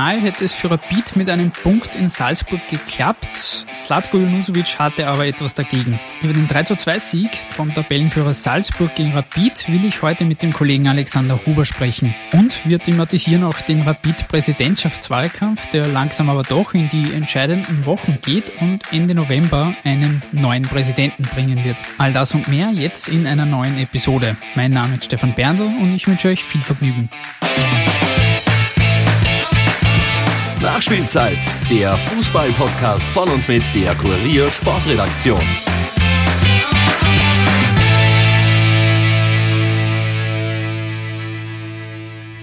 Beinahe hätte es für Rapid mit einem Punkt in Salzburg geklappt. Slatko Junusovic hatte aber etwas dagegen. Über den 3-2-Sieg vom Tabellenführer Salzburg gegen Rapid will ich heute mit dem Kollegen Alexander Huber sprechen. Und wir thematisieren auch den Rapid-Präsidentschaftswahlkampf, der langsam aber doch in die entscheidenden Wochen geht und Ende November einen neuen Präsidenten bringen wird. All das und mehr jetzt in einer neuen Episode. Mein Name ist Stefan Berndl und ich wünsche euch viel Vergnügen. Nachspielzeit, der Fußball-Podcast von und mit der Kurier Sportredaktion.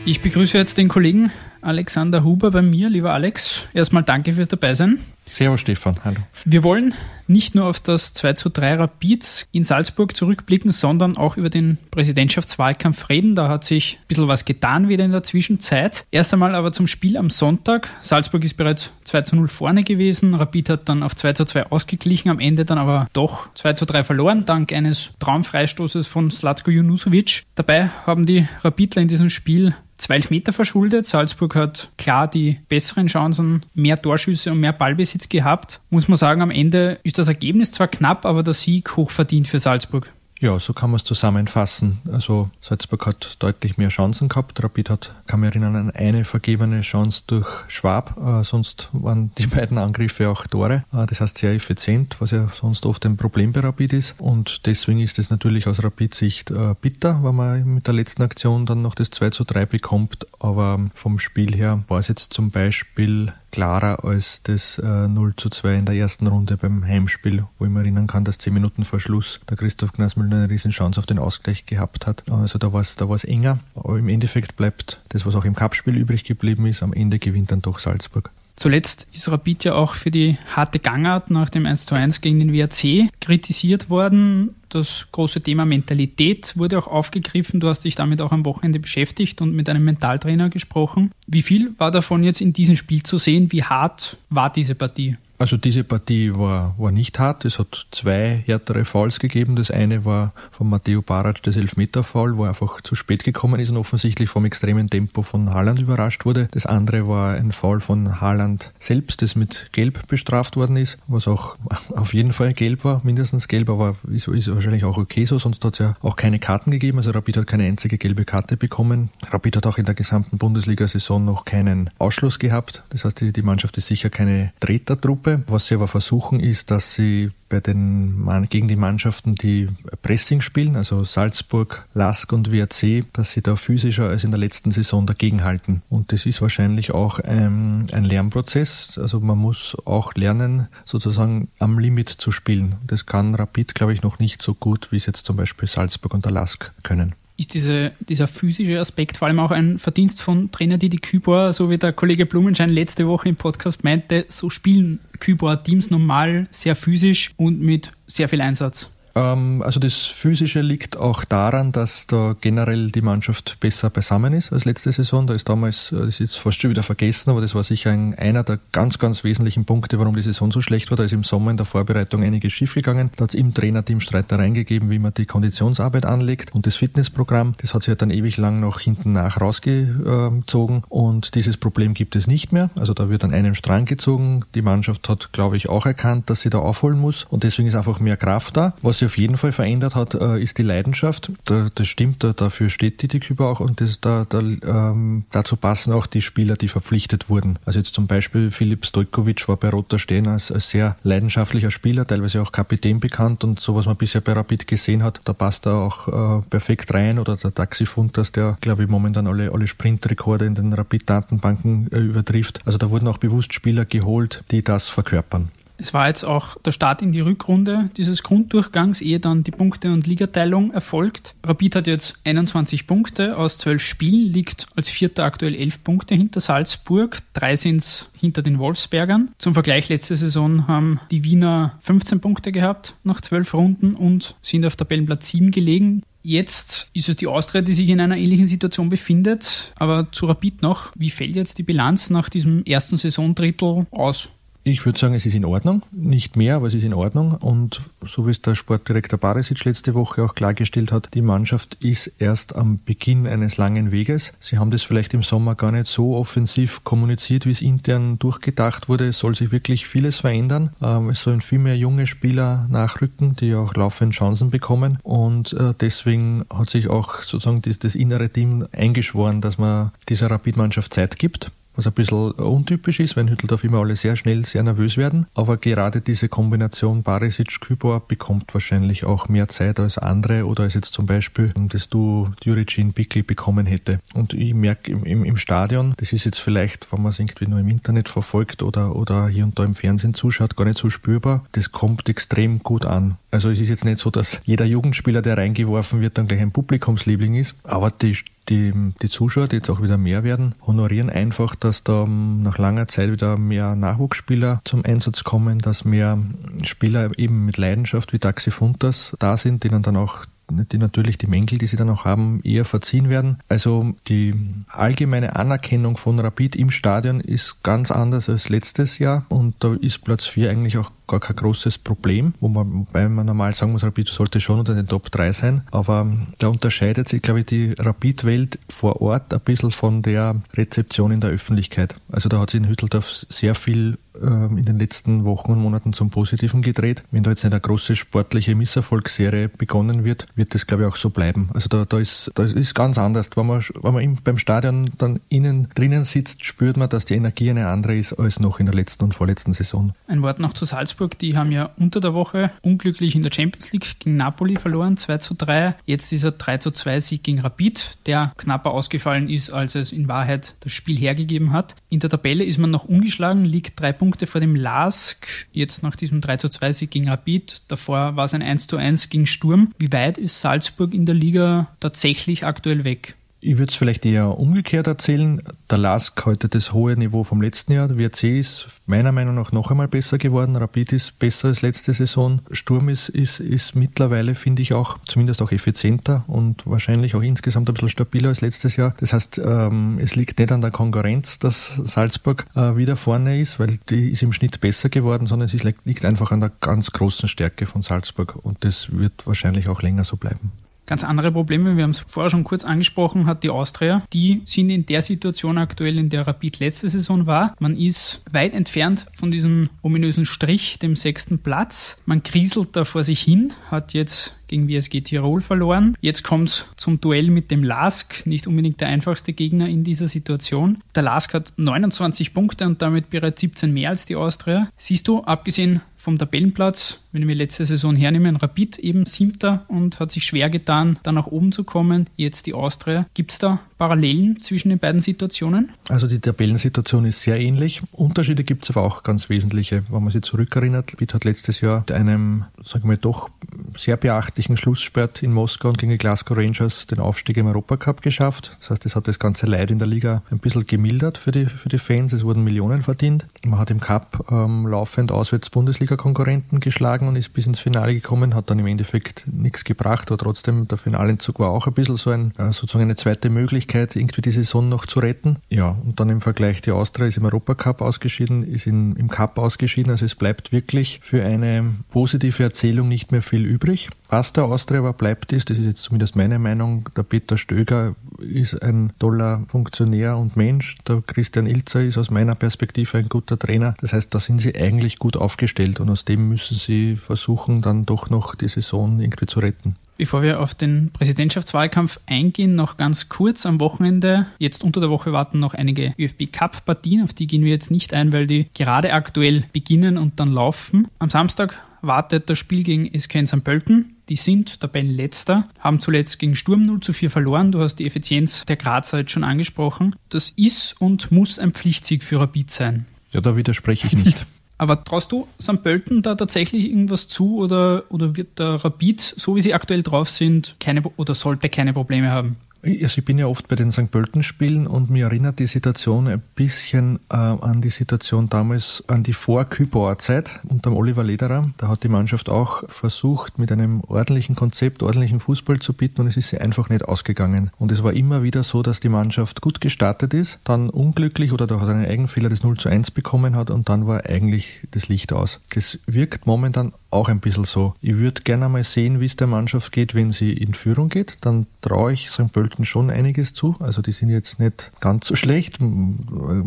Ich begrüße jetzt den Kollegen Alexander Huber bei mir. Lieber Alex, erstmal danke fürs Dabeisein. Servus Stefan, hallo. Wir wollen nicht nur auf das 2 zu 3 Rapids in Salzburg zurückblicken, sondern auch über den Präsidentschaftswahlkampf reden. Da hat sich ein bisschen was getan wieder in der Zwischenzeit. Erst einmal aber zum Spiel am Sonntag. Salzburg ist bereits 2 zu 0 vorne gewesen. Rapid hat dann auf 2 zu 2 ausgeglichen, am Ende dann aber doch 2 zu 3 verloren, dank eines Traumfreistoßes von Slatko Junusovic. Dabei haben die Rapidler in diesem Spiel zwei Elfmeter verschuldet. Salzburg hat klar die besseren Chancen, mehr Torschüsse und mehr Ballbesitz gehabt. Muss man sagen, am Ende ist das Ergebnis zwar knapp, aber der Sieg hochverdient für Salzburg. Ja, so kann man es zusammenfassen. Also Salzburg hat deutlich mehr Chancen gehabt. Rapid hat, kann mich erinnern, an eine vergebene Chance durch Schwab. Äh, sonst waren die beiden Angriffe auch Tore. Äh, das heißt sehr effizient, was ja sonst oft ein Problem bei Rapid ist. Und deswegen ist es natürlich aus Rapid-Sicht äh, bitter, wenn man mit der letzten Aktion dann noch das 2 zu 3 bekommt. Aber vom Spiel her war es jetzt zum Beispiel klarer als das äh, 0 zu 2 in der ersten Runde beim Heimspiel, wo ich mich erinnern kann, dass 10 Minuten vor Schluss der Christoph Gnasmüller eine riesen Chance auf den Ausgleich gehabt hat. Also da war es da enger, aber im Endeffekt bleibt das, was auch im Cup-Spiel übrig geblieben ist, am Ende gewinnt dann doch Salzburg. Zuletzt ist Rapid ja auch für die harte Gangart nach dem 1 zu 1 gegen den WRC kritisiert worden. Das große Thema Mentalität wurde auch aufgegriffen. Du hast dich damit auch am Wochenende beschäftigt und mit einem Mentaltrainer gesprochen. Wie viel war davon jetzt in diesem Spiel zu sehen? Wie hart war diese Partie? Also diese Partie war, war nicht hart. Es hat zwei härtere Fouls gegeben. Das eine war von Matteo Barat das Elfmeter-Foul, wo er einfach zu spät gekommen ist und offensichtlich vom extremen Tempo von Haaland überrascht wurde. Das andere war ein Foul von Haaland selbst, das mit Gelb bestraft worden ist, was auch auf jeden Fall gelb war, mindestens gelb, aber ist, ist wahrscheinlich auch okay so, sonst hat es ja auch keine Karten gegeben. Also Rapid hat keine einzige gelbe Karte bekommen. Rapid hat auch in der gesamten Bundesliga-Saison noch keinen Ausschluss gehabt. Das heißt, die, die Mannschaft ist sicher keine Tretertruppe Gruppe. Was sie aber versuchen, ist, dass sie bei den gegen die Mannschaften, die Pressing spielen, also Salzburg, Lask und WRC, dass sie da physischer als in der letzten Saison dagegenhalten. Und das ist wahrscheinlich auch ein, ein Lernprozess. Also man muss auch lernen, sozusagen am Limit zu spielen. Das kann Rapid, glaube ich, noch nicht so gut, wie es jetzt zum Beispiel Salzburg und der Lask können ist diese, dieser physische Aspekt vor allem auch ein Verdienst von Trainer Didi Kübauer, so wie der Kollege Blumenschein letzte Woche im Podcast meinte, so spielen Kübauer Teams normal sehr physisch und mit sehr viel Einsatz. Ähm, also das Physische liegt auch daran, dass da generell die Mannschaft besser beisammen ist als letzte Saison. Da ist damals, äh, das ist jetzt fast schon wieder vergessen, aber das war sicher ein, einer der ganz, ganz wesentlichen Punkte, warum die Saison so schlecht war. Da ist im Sommer in der Vorbereitung einiges schiefgegangen. Da hat es im Trainerteam Streitereien gegeben, wie man die Konditionsarbeit anlegt und das Fitnessprogramm. Das hat sich halt dann ewig lang noch hinten nach rausgezogen und dieses Problem gibt es nicht mehr. Also da wird an einem Strang gezogen. Die Mannschaft hat, glaube ich, auch erkannt, dass sie da aufholen muss und deswegen ist einfach mehr Kraft da. Was sie auf jeden Fall verändert hat, äh, ist die Leidenschaft. das stimmt, dafür steht die Küber auch und das, da, da, ähm, dazu passen auch die Spieler, die verpflichtet wurden. Also jetzt zum Beispiel Filip Stojkovic war bei Roter Stehen als, als sehr leidenschaftlicher Spieler, teilweise auch Kapitän bekannt und so was man bisher bei Rapid gesehen hat, da passt er auch äh, perfekt rein oder der Taxifuntas, der glaube ich momentan alle, alle Sprintrekorde in den Rapid-Datenbanken äh, übertrifft. Also da wurden auch bewusst Spieler geholt, die das verkörpern. Es war jetzt auch der Start in die Rückrunde dieses Grunddurchgangs, ehe dann die Punkte- und Ligateilung erfolgt. Rapid hat jetzt 21 Punkte aus 12 Spielen, liegt als Vierter aktuell 11 Punkte hinter Salzburg. Drei sind es hinter den Wolfsbergern. Zum Vergleich, letzte Saison haben die Wiener 15 Punkte gehabt nach 12 Runden und sind auf Tabellenplatz 7 gelegen. Jetzt ist es die Austria, die sich in einer ähnlichen Situation befindet. Aber zu Rapid noch, wie fällt jetzt die Bilanz nach diesem ersten Saisondrittel aus? Ich würde sagen, es ist in Ordnung. Nicht mehr, aber es ist in Ordnung. Und so wie es der Sportdirektor Barisic letzte Woche auch klargestellt hat, die Mannschaft ist erst am Beginn eines langen Weges. Sie haben das vielleicht im Sommer gar nicht so offensiv kommuniziert, wie es intern durchgedacht wurde. Es soll sich wirklich vieles verändern. Ähm, es sollen viel mehr junge Spieler nachrücken, die auch laufend Chancen bekommen. Und äh, deswegen hat sich auch sozusagen das, das innere Team eingeschworen, dass man dieser Rapid-Mannschaft Zeit gibt was ein bisschen untypisch ist, wenn Hütteldorf immer alle sehr schnell sehr nervös werden. Aber gerade diese Kombination Barisic-Kübor bekommt wahrscheinlich auch mehr Zeit als andere oder als jetzt zum Beispiel das du Juricin Bickel bekommen hätte. Und ich merke im, im, im, Stadion, das ist jetzt vielleicht, wenn man es irgendwie nur im Internet verfolgt oder, oder hier und da im Fernsehen zuschaut, gar nicht so spürbar. Das kommt extrem gut an. Also es ist jetzt nicht so, dass jeder Jugendspieler, der reingeworfen wird, dann gleich ein Publikumsliebling ist, aber die die, die Zuschauer, die jetzt auch wieder mehr werden, honorieren einfach, dass da nach langer Zeit wieder mehr Nachwuchsspieler zum Einsatz kommen, dass mehr Spieler eben mit Leidenschaft wie Taxi Funtas da sind, denen dann auch die natürlich die Mängel, die sie dann auch haben, eher verziehen werden. Also die allgemeine Anerkennung von Rapid im Stadion ist ganz anders als letztes Jahr und da ist Platz 4 eigentlich auch gar kein großes Problem, wo man, wobei man normal sagen muss, Rapid sollte schon unter den Top 3 sein, aber da unterscheidet sich, glaube ich, die Rapid-Welt vor Ort ein bisschen von der Rezeption in der Öffentlichkeit. Also da hat sich in Hütteldorf sehr viel ähm, in den letzten Wochen und Monaten zum Positiven gedreht. Wenn da jetzt eine große sportliche Misserfolgsserie begonnen wird, wird das, glaube ich, auch so bleiben. Also da, da, ist, da ist ganz anders. Wenn man, wenn man beim Stadion dann innen drinnen sitzt, spürt man, dass die Energie eine andere ist als noch in der letzten und vorletzten Saison. Ein Wort noch zu Salzburg. Die haben ja unter der Woche unglücklich in der Champions League gegen Napoli verloren, 2 zu 3. Jetzt dieser 3 zu 2 Sieg gegen Rapid, der knapper ausgefallen ist, als es in Wahrheit das Spiel hergegeben hat. In der Tabelle ist man noch ungeschlagen, liegt drei Punkte Punkte vor dem LASK, jetzt nach diesem 3 zu 2 Sieg gegen Rapid. Davor war es ein 1 zu 1 gegen Sturm. Wie weit ist Salzburg in der Liga tatsächlich aktuell weg? Ich würde es vielleicht eher umgekehrt erzählen. Der LASK heute das hohe Niveau vom letzten Jahr. Der WRC ist meiner Meinung nach noch einmal besser geworden. Rapid ist besser als letzte Saison. Sturm ist, ist, ist mittlerweile, finde ich, auch zumindest auch effizienter und wahrscheinlich auch insgesamt ein bisschen stabiler als letztes Jahr. Das heißt, ähm, es liegt nicht an der Konkurrenz, dass Salzburg äh, wieder vorne ist, weil die ist im Schnitt besser geworden, sondern es liegt einfach an der ganz großen Stärke von Salzburg und das wird wahrscheinlich auch länger so bleiben. Ganz andere Probleme, wir haben es vorher schon kurz angesprochen, hat die Austria. Die sind in der Situation aktuell, in der Rapid letzte Saison war. Man ist weit entfernt von diesem ominösen Strich, dem sechsten Platz. Man kriselt da vor sich hin, hat jetzt gegen WSG Tirol verloren. Jetzt kommt es zum Duell mit dem LASK, nicht unbedingt der einfachste Gegner in dieser Situation. Der LASK hat 29 Punkte und damit bereits 17 mehr als die Austria. Siehst du, abgesehen vom Tabellenplatz, wenn wir letzte Saison hernehmen, Rapid eben siebter und hat sich schwer getan, da nach oben zu kommen. Jetzt die Austria. Gibt es da Parallelen zwischen den beiden Situationen? Also die Tabellensituation ist sehr ähnlich. Unterschiede gibt es aber auch ganz wesentliche. Wenn man sich zurückerinnert, Rapid hat letztes Jahr mit einem, sagen wir doch, sehr beachtlichen Schlussspurt in Moskau und gegen die Glasgow Rangers den Aufstieg im Europacup geschafft. Das heißt, es hat das ganze Leid in der Liga ein bisschen gemildert für die, für die Fans. Es wurden Millionen verdient. Man hat im Cup ähm, laufend auswärts Bundesliga-Konkurrenten geschlagen und ist bis ins Finale gekommen, hat dann im Endeffekt nichts gebracht, aber trotzdem der Finalenzug war auch ein bisschen so ein, äh, sozusagen eine zweite Möglichkeit, irgendwie die Saison noch zu retten. Ja, und dann im Vergleich, die Austria ist im Europacup ausgeschieden, ist in, im Cup ausgeschieden, also es bleibt wirklich für eine positive Erzählung nicht mehr viel übrig. Was der Austria aber bleibt ist, das ist jetzt zumindest meine Meinung, der Peter Stöger ist ein toller Funktionär und Mensch, der Christian Ilzer ist aus meiner Perspektive ein guter Trainer. Das heißt, da sind sie eigentlich gut aufgestellt und aus dem müssen sie versuchen, dann doch noch die Saison irgendwie zu retten. Bevor wir auf den Präsidentschaftswahlkampf eingehen, noch ganz kurz am Wochenende. Jetzt unter der Woche warten noch einige ÖFB Cup Partien, auf die gehen wir jetzt nicht ein, weil die gerade aktuell beginnen und dann laufen. Am Samstag wartet das Spiel gegen SK St. Pölten. Die sind Tabellenletzter, haben zuletzt gegen Sturm 0 zu 4 verloren. Du hast die Effizienz der Grazer jetzt schon angesprochen. Das ist und muss ein Pflichtsieg für Rapid sein. Ja, da widerspreche ich nicht. Aber traust du St. Pölten da tatsächlich irgendwas zu oder, oder wird der Rapid, so wie sie aktuell drauf sind, keine oder sollte keine Probleme haben? Also ich bin ja oft bei den St. Pölten-Spielen und mir erinnert die Situation ein bisschen äh, an die Situation damals, an die Vor-Kübauer Zeit unter Oliver Lederer. Da hat die Mannschaft auch versucht, mit einem ordentlichen Konzept, ordentlichen Fußball zu bieten und es ist sie einfach nicht ausgegangen. Und es war immer wieder so, dass die Mannschaft gut gestartet ist, dann unglücklich oder durch einen Eigenfehler das 0 zu 1 bekommen hat und dann war eigentlich das Licht aus. Das wirkt momentan auch ein bisschen so. Ich würde gerne mal sehen, wie es der Mannschaft geht, wenn sie in Führung geht. Dann traue ich St. Pölten schon einiges zu. Also die sind jetzt nicht ganz so schlecht.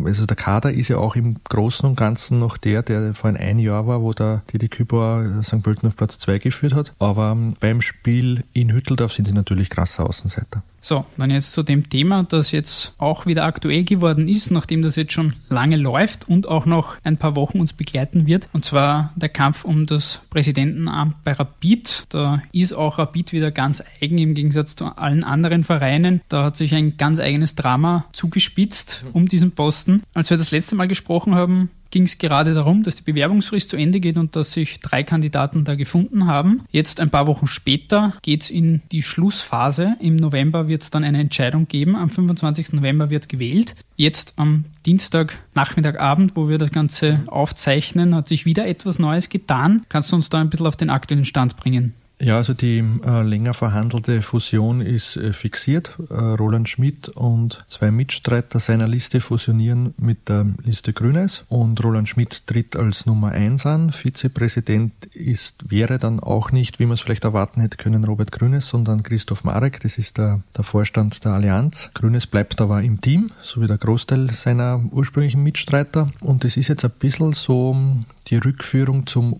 Also der Kader ist ja auch im Großen und Ganzen noch der, der vor ein Jahr war, wo der Didi Kübauer St. Pölten auf Platz 2 geführt hat. Aber beim Spiel in Hütteldorf sind sie natürlich krasser Außenseiter. So, dann jetzt zu dem Thema, das jetzt auch wieder aktuell geworden ist, nachdem das jetzt schon lange läuft und auch noch ein paar Wochen uns begleiten wird. Und zwar der Kampf um das Präsidentenamt bei Rapid. Da ist auch Rapid wieder ganz eigen im Gegensatz zu allen anderen Vereinen. Da hat sich ein ganz eigenes Drama zugespitzt um diesen Posten. Als wir das letzte Mal gesprochen haben, ging es gerade darum, dass die Bewerbungsfrist zu Ende geht und dass sich drei Kandidaten da gefunden haben. Jetzt ein paar Wochen später geht es in die Schlussphase. Im November wird es dann eine Entscheidung geben. Am 25. November wird gewählt. Jetzt am Dienstag, Nachmittagabend, wo wir das Ganze aufzeichnen, hat sich wieder etwas Neues getan. Kannst du uns da ein bisschen auf den aktuellen Stand bringen? Ja, also die äh, länger verhandelte Fusion ist äh, fixiert. Äh, Roland Schmidt und zwei Mitstreiter seiner Liste fusionieren mit der Liste Grünes und Roland Schmidt tritt als Nummer eins an. Vizepräsident ist, wäre dann auch nicht, wie man es vielleicht erwarten hätte können, Robert Grünes, sondern Christoph Marek. Das ist der, der Vorstand der Allianz. Grünes bleibt aber im Team, so wie der Großteil seiner ursprünglichen Mitstreiter. Und es ist jetzt ein bisschen so die Rückführung zum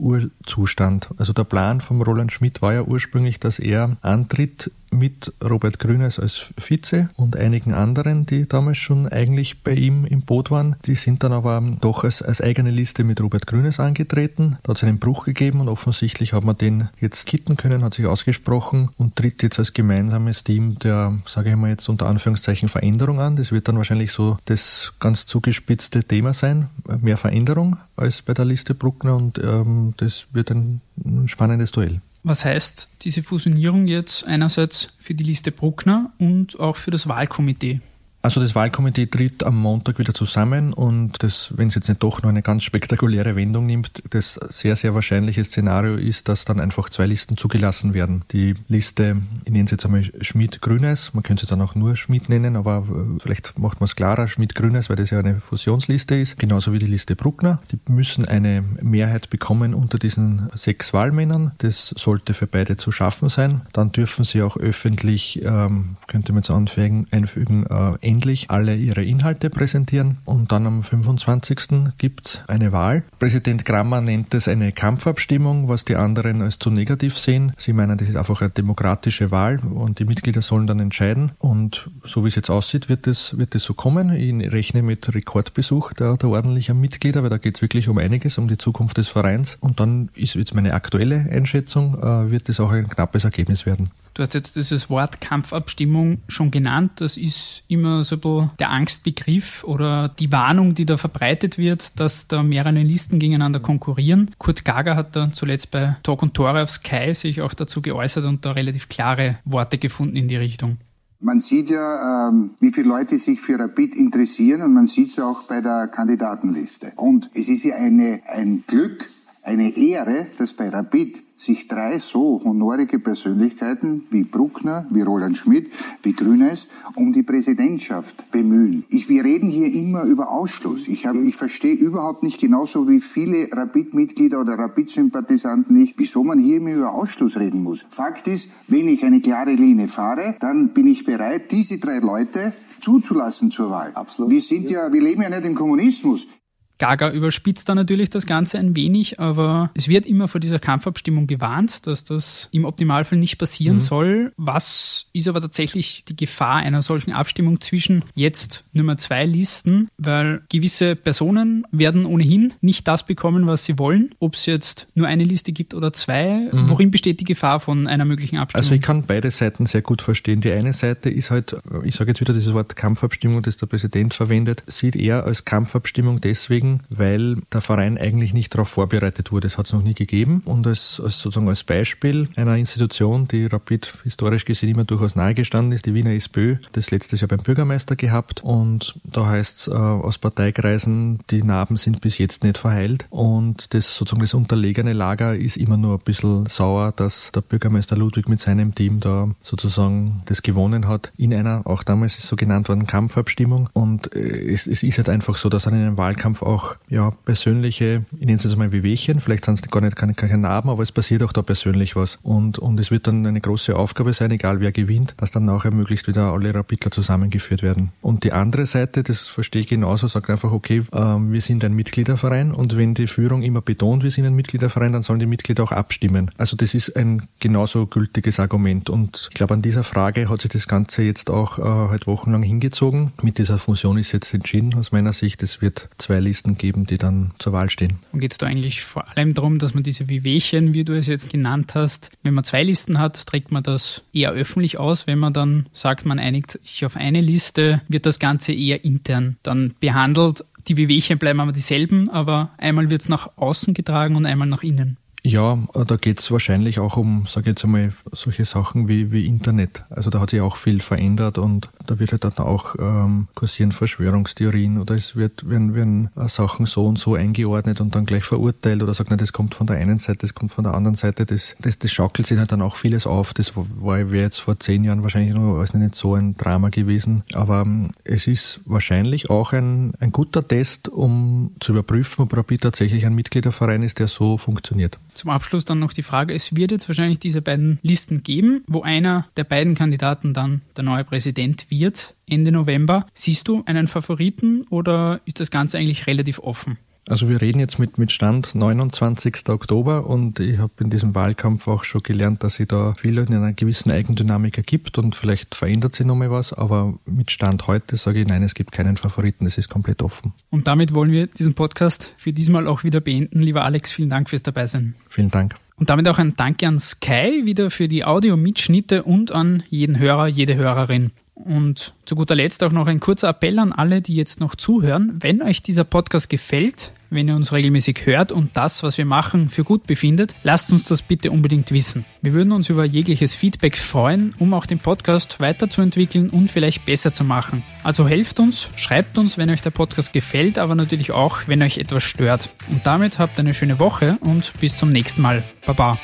Urzustand. Also der Plan von Roland Schmidt war ja ursprünglich, dass er antritt mit Robert Grünes als Vize und einigen anderen, die damals schon eigentlich bei ihm im Boot waren. Die sind dann aber doch als, als eigene Liste mit Robert Grünes angetreten. Da hat es einen Bruch gegeben und offensichtlich hat man den jetzt kitten können, hat sich ausgesprochen und tritt jetzt als gemeinsames Team der, sage ich mal jetzt unter Anführungszeichen, Veränderung an. Das wird dann wahrscheinlich so das ganz zugespitzte Thema sein. Mehr Veränderung als bei der Liste Bruckner und ähm, das wird ein spannendes Duell. Was heißt diese Fusionierung jetzt einerseits für die Liste Bruckner und auch für das Wahlkomitee? Also das Wahlkomitee tritt am Montag wieder zusammen und das, wenn es jetzt nicht doch noch eine ganz spektakuläre Wendung nimmt, das sehr, sehr wahrscheinliche Szenario ist, dass dann einfach zwei Listen zugelassen werden. Die Liste, ich nenne es jetzt einmal Schmidt-Grünes, man könnte sie dann auch nur Schmidt nennen, aber äh, vielleicht macht man es klarer, Schmidt-Grünes, weil das ja eine Fusionsliste ist, genauso wie die Liste Bruckner. Die müssen eine Mehrheit bekommen unter diesen sechs Wahlmännern. Das sollte für beide zu schaffen sein. Dann dürfen sie auch öffentlich, ähm, könnte man jetzt anfügen, einfügen, äh, endlich alle ihre Inhalte präsentieren und dann am 25. gibt es eine Wahl. Präsident Grammer nennt es eine Kampfabstimmung, was die anderen als zu negativ sehen. Sie meinen, das ist einfach eine demokratische Wahl und die Mitglieder sollen dann entscheiden. Und so wie es jetzt aussieht, wird es, wird es so kommen. Ich rechne mit Rekordbesuch der, der ordentlichen Mitglieder, weil da geht es wirklich um einiges, um die Zukunft des Vereins. Und dann ist jetzt meine aktuelle Einschätzung, äh, wird es auch ein knappes Ergebnis werden. Du hast jetzt dieses Wort Kampfabstimmung schon genannt. Das ist immer so der Angstbegriff oder die Warnung, die da verbreitet wird, dass da mehrere Listen gegeneinander konkurrieren. Kurt Gager hat da zuletzt bei Talk und Tore auf Sky sich auch dazu geäußert und da relativ klare Worte gefunden in die Richtung. Man sieht ja, ähm, wie viele Leute sich für Rapid interessieren und man sieht es auch bei der Kandidatenliste. Und es ist ja eine, ein Glück, eine Ehre, dass bei Rapid sich drei so honorige Persönlichkeiten wie Bruckner, wie Roland Schmidt, wie Grünes um die Präsidentschaft bemühen. Ich, wir reden hier immer über Ausschluss. Ich, hab, ich verstehe überhaupt nicht genauso wie viele Rapid-Mitglieder oder Rapid-Sympathisanten nicht, wieso man hier immer über Ausschluss reden muss. Fakt ist, wenn ich eine klare Linie fahre, dann bin ich bereit, diese drei Leute zuzulassen zur Wahl. Absolut. Wir sind ja, wir leben ja nicht im Kommunismus. Gaga überspitzt da natürlich das Ganze ein wenig, aber es wird immer vor dieser Kampfabstimmung gewarnt, dass das im Optimalfall nicht passieren mhm. soll. Was ist aber tatsächlich die Gefahr einer solchen Abstimmung zwischen jetzt Nummer zwei Listen? Weil gewisse Personen werden ohnehin nicht das bekommen, was sie wollen. Ob es jetzt nur eine Liste gibt oder zwei, mhm. worin besteht die Gefahr von einer möglichen Abstimmung? Also ich kann beide Seiten sehr gut verstehen. Die eine Seite ist halt, ich sage jetzt wieder dieses Wort Kampfabstimmung, das der Präsident verwendet, sieht er als Kampfabstimmung deswegen, deswegen, weil der Verein eigentlich nicht darauf vorbereitet wurde. Es hat es noch nie gegeben. Und als, als sozusagen als Beispiel einer Institution, die Rapid historisch gesehen immer durchaus nahegestanden ist, die Wiener SPÖ, das letztes Jahr beim Bürgermeister gehabt. Und da heißt es äh, aus Parteikreisen, die Narben sind bis jetzt nicht verheilt. Und das sozusagen das unterlegene Lager ist immer nur ein bisschen sauer, dass der Bürgermeister Ludwig mit seinem Team da sozusagen das gewonnen hat in einer, auch damals ist so genannt worden, Kampfabstimmung. Und äh, es, es ist halt einfach so, dass an einem Wahlkampf auch ja persönliche, ich nenne es jetzt mal Wehwehchen, vielleicht sind es gar nicht keine, keine Narben, aber es passiert auch da persönlich was. Und, und es wird dann eine große Aufgabe sein, egal wer gewinnt, dass dann nachher möglichst wieder alle Rapidler zusammengeführt werden. Und die andere Seite, das verstehe ich genauso, sagt einfach, okay, äh, wir sind ein Mitgliederverein und wenn die Führung immer betont, wir sind ein Mitgliederverein, dann sollen die Mitglieder auch abstimmen. Also das ist ein genauso gültiges Argument. Und ich glaube, an dieser Frage hat sich das Ganze jetzt auch äh, halt wochenlang hingezogen. Mit dieser Fusion ist jetzt entschieden aus meiner Sicht. Es wird zwei Listen geben, die dann zur Wahl stehen. Und geht es da eigentlich vor allem darum, dass man diese Wehwehchen, wie du es jetzt genannt hast, wenn man zwei Listen hat, trägt man das eher öffentlich aus. Wenn man dann sagt, man einigt sich auf eine Liste, wird das Ganze eher intern dann behandelt. Die Wehwehchen bleiben aber dieselben, aber einmal wird es nach außen getragen und einmal nach innen. Ja, da geht's wahrscheinlich auch um, sage ich jetzt einmal, solche Sachen wie, wie Internet. Also da hat sich auch viel verändert und da wird halt dann auch ähm, kursieren Verschwörungstheorien oder es wird, werden, werden äh, Sachen so und so eingeordnet und dann gleich verurteilt oder sagt, na, das kommt von der einen Seite, das kommt von der anderen Seite. Das, das, das schaukelt sich halt dann auch vieles auf. Das wäre jetzt vor zehn Jahren wahrscheinlich noch alles nicht so ein Drama gewesen. Aber ähm, es ist wahrscheinlich auch ein, ein guter Test, um zu überprüfen, ob Rapid tatsächlich ein Mitgliederverein ist, der so funktioniert. Zum Abschluss dann noch die Frage, es wird jetzt wahrscheinlich diese beiden Listen geben, wo einer der beiden Kandidaten dann der neue Präsident wird Ende November. Siehst du einen Favoriten oder ist das Ganze eigentlich relativ offen? Also wir reden jetzt mit, mit Stand 29. Oktober und ich habe in diesem Wahlkampf auch schon gelernt, dass sie da viel in einer gewissen Eigendynamik ergibt und vielleicht verändert sich nochmal was, aber mit Stand heute sage ich nein, es gibt keinen Favoriten, es ist komplett offen. Und damit wollen wir diesen Podcast für diesmal auch wieder beenden. Lieber Alex, vielen Dank fürs Dabeisein. Vielen Dank. Und damit auch ein Danke an Sky wieder für die Audio-Mitschnitte und an jeden Hörer, jede Hörerin. Und zu guter Letzt auch noch ein kurzer Appell an alle, die jetzt noch zuhören. Wenn euch dieser Podcast gefällt, wenn ihr uns regelmäßig hört und das, was wir machen, für gut befindet, lasst uns das bitte unbedingt wissen. Wir würden uns über jegliches Feedback freuen, um auch den Podcast weiterzuentwickeln und vielleicht besser zu machen. Also helft uns, schreibt uns, wenn euch der Podcast gefällt, aber natürlich auch, wenn euch etwas stört. Und damit habt eine schöne Woche und bis zum nächsten Mal. Baba.